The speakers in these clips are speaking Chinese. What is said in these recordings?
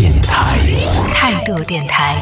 电台。态度电台。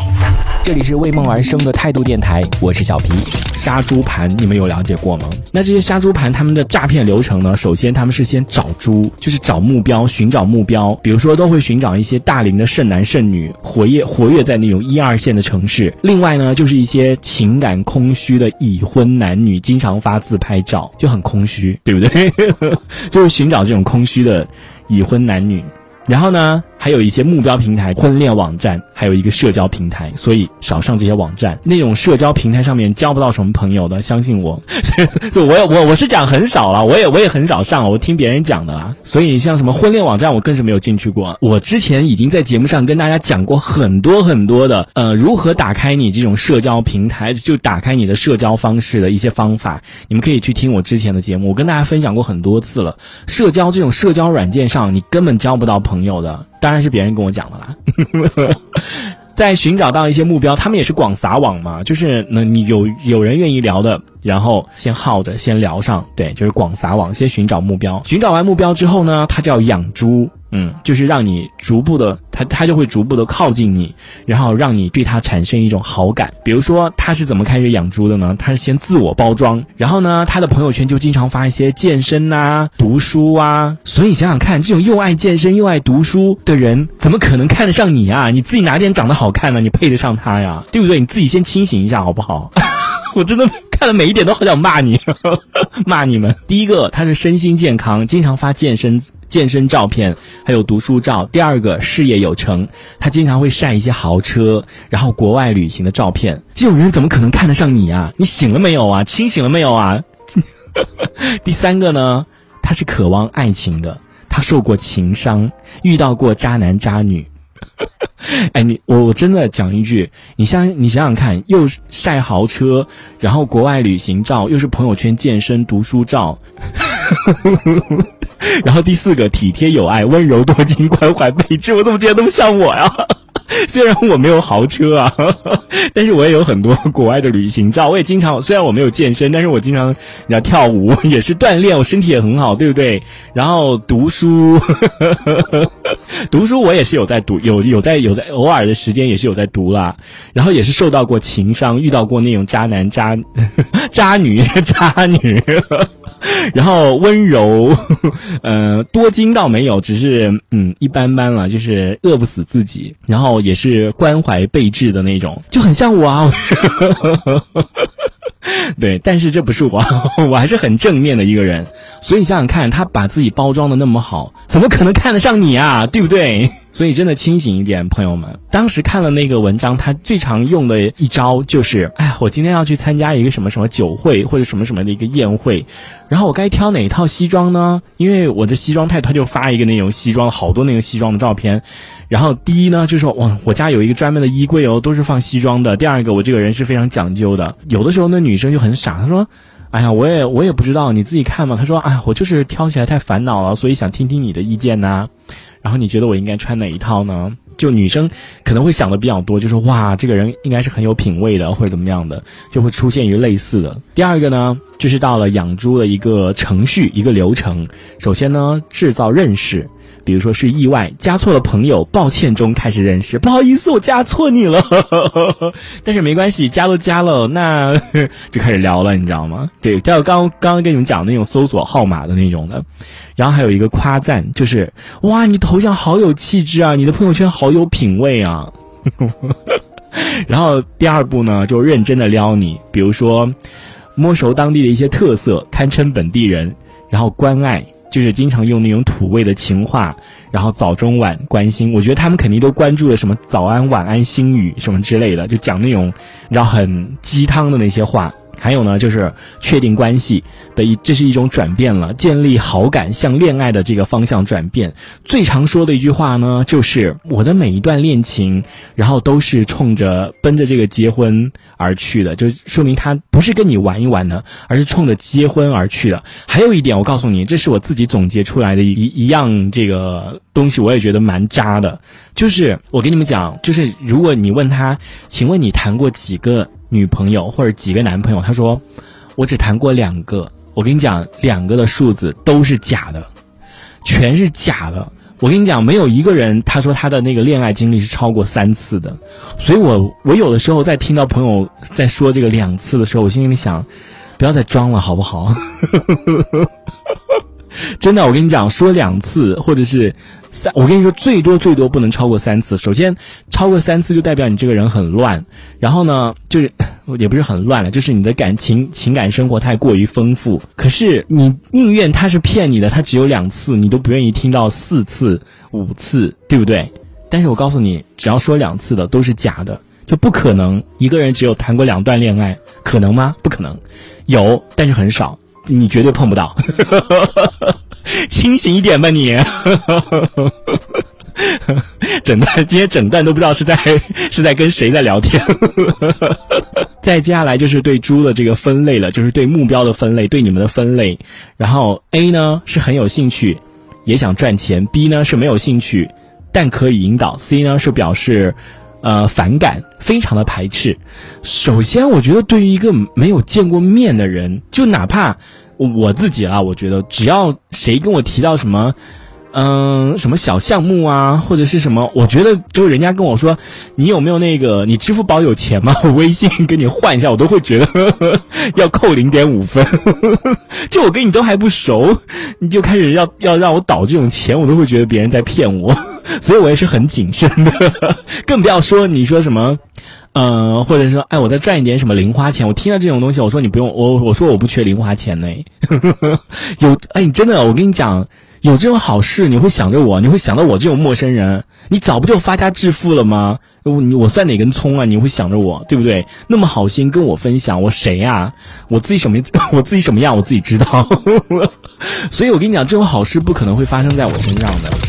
这里是为梦而生的态度电台，我是小皮。杀猪盘你们有了解过吗？那这些杀猪盘他们的诈骗流程呢？首先他们是先找猪，就是找目标，寻找目标，比如说都会寻找一些大龄的剩男剩女，活跃活跃在那种一二线的城市。另外呢，就是一些情感空虚的已婚男女，经常发自拍照，就很空虚，对不对？就是寻找这种空虚的已婚男女。然后呢，还有一些目标平台、婚恋网站，还有一个社交平台，所以少上这些网站。那种社交平台上面交不到什么朋友的，相信我，就我我我是讲很少了，我也我也很少上，我听别人讲的啦。所以像什么婚恋网站，我更是没有进去过。我之前已经在节目上跟大家讲过很多很多的，呃，如何打开你这种社交平台，就打开你的社交方式的一些方法。你们可以去听我之前的节目，我跟大家分享过很多次了。社交这种社交软件上，你根本交不到朋友的。当然是别人跟我讲的啦。在寻找到一些目标，他们也是广撒网嘛，就是那你有有人愿意聊的，然后先耗着，先聊上，对，就是广撒网，先寻找目标。寻找完目标之后呢，他就要养猪，嗯，就是让你逐步的，他他就会逐步的靠近你，然后让你对他产生一种好感。比如说他是怎么开始养猪的呢？他是先自我包装，然后呢，他的朋友圈就经常发一些健身呐、读书啊。所以想想看，这种又爱健身又爱读书的人，怎么可能看得上你啊？你自己哪点长得好看呢？你配得上他呀？对不对？你自己先清醒一下好不好？我真的看了每一点都好想骂你，骂你们。第一个，他是身心健康，经常发健身健身照片，还有读书照。第二个，事业有成，他经常会晒一些豪车，然后国外旅行的照片。这种人怎么可能看得上你啊？你醒了没有啊？清醒了没有啊？第三个呢，他是渴望爱情的，他受过情伤，遇到过渣男渣女。哎，你我我真的讲一句，你想你想想看，又晒豪车，然后国外旅行照，又是朋友圈健身读书照，然后第四个体贴有爱、温柔多金、关怀备至，我怎么觉得那么像我呀？虽然我没有豪车啊，但是我也有很多国外的旅行照。我也经常，虽然我没有健身，但是我经常要跳舞，也是锻炼，我身体也很好，对不对？然后读书，读书我也是有在读，有有在有在偶尔的时间也是有在读啦。然后也是受到过情伤，遇到过那种渣男渣渣女渣女，然后温柔，呃，多金倒没有，只是嗯一般般了，就是饿不死自己。然后也是关怀备至的那种，就很像我啊。对，但是这不是我，我还是很正面的一个人。所以你想想看，他把自己包装的那么好，怎么可能看得上你啊？对不对？所以真的清醒一点，朋友们。当时看了那个文章，他最常用的一招就是，哎，我今天要去参加一个什么什么酒会或者什么什么的一个宴会，然后我该挑哪一套西装呢？因为我的西装派，他就发一个那种西装，好多那个西装的照片。然后第一呢，就是说，哇，我家有一个专门的衣柜哦，都是放西装的。第二个，我这个人是非常讲究的。有的时候呢那女生就很傻，她说，哎呀，我也我也不知道，你自己看嘛。她说，哎呀，我就是挑起来太烦恼了，所以想听听你的意见呐。然后你觉得我应该穿哪一套呢？就女生可能会想的比较多，就说哇，这个人应该是很有品味的，或者怎么样的，就会出现于类似的。第二个呢，就是到了养猪的一个程序、一个流程。首先呢，制造认识。比如说是意外加错了朋友，抱歉中开始认识，不好意思，我加错你了，但是没关系，加都加了，那 就开始聊了，你知道吗？对，就刚刚刚跟你们讲的那种搜索号码的那种的，然后还有一个夸赞，就是哇，你头像好有气质啊，你的朋友圈好有品味啊，然后第二步呢，就认真的撩你，比如说摸熟当地的一些特色，堪称本地人，然后关爱。就是经常用那种土味的情话，然后早中晚关心，我觉得他们肯定都关注了什么早安、晚安、心语什么之类的，就讲那种你知道很鸡汤的那些话。还有呢，就是确定关系的一，这是一种转变了，建立好感向恋爱的这个方向转变。最常说的一句话呢，就是我的每一段恋情，然后都是冲着奔着这个结婚而去的，就说明他不是跟你玩一玩的，而是冲着结婚而去的。还有一点，我告诉你，这是我自己总结出来的一一样这个东西，我也觉得蛮渣的。就是我跟你们讲，就是如果你问他，请问你谈过几个？女朋友或者几个男朋友，他说，我只谈过两个。我跟你讲，两个的数字都是假的，全是假的。我跟你讲，没有一个人他说他的那个恋爱经历是超过三次的，所以我我有的时候在听到朋友在说这个两次的时候，我心里想，不要再装了，好不好？真的，我跟你讲，说两次或者是三，我跟你说最多最多不能超过三次。首先，超过三次就代表你这个人很乱，然后呢，就是也不是很乱了，就是你的感情情感生活太过于丰富。可是你宁愿他是骗你的，他只有两次，你都不愿意听到四次、五次，对不对？但是我告诉你，只要说两次的都是假的，就不可能一个人只有谈过两段恋爱，可能吗？不可能，有，但是很少。你绝对碰不到，清醒一点吧你。整段今天整段都不知道是在是在跟谁在聊天。再接下来就是对猪的这个分类了，就是对目标的分类，对你们的分类。然后 A 呢是很有兴趣，也想赚钱；B 呢是没有兴趣，但可以引导；C 呢是表示。呃，反感，非常的排斥。首先，我觉得对于一个没有见过面的人，就哪怕我自己啊，我觉得只要谁跟我提到什么，嗯，什么小项目啊，或者是什么，我觉得就人家跟我说，你有没有那个，你支付宝有钱吗？我 微信给你换一下，我都会觉得 要扣零点五分。就我跟你都还不熟，你就开始要要让我倒这种钱，我都会觉得别人在骗我。所以我也是很谨慎的，更不要说你说什么，呃，或者说，哎，我再赚一点什么零花钱。我听到这种东西，我说你不用，我我说我不缺零花钱呢。有，哎，你真的，我跟你讲，有这种好事，你会想着我，你会想到我这种陌生人，你早不就发家致富了吗？我我算哪根葱啊？你会想着我，对不对？那么好心跟我分享，我谁呀？我自己什么？我自己什么样？我自己知道。所以我跟你讲，这种好事不可能会发生在我身上的。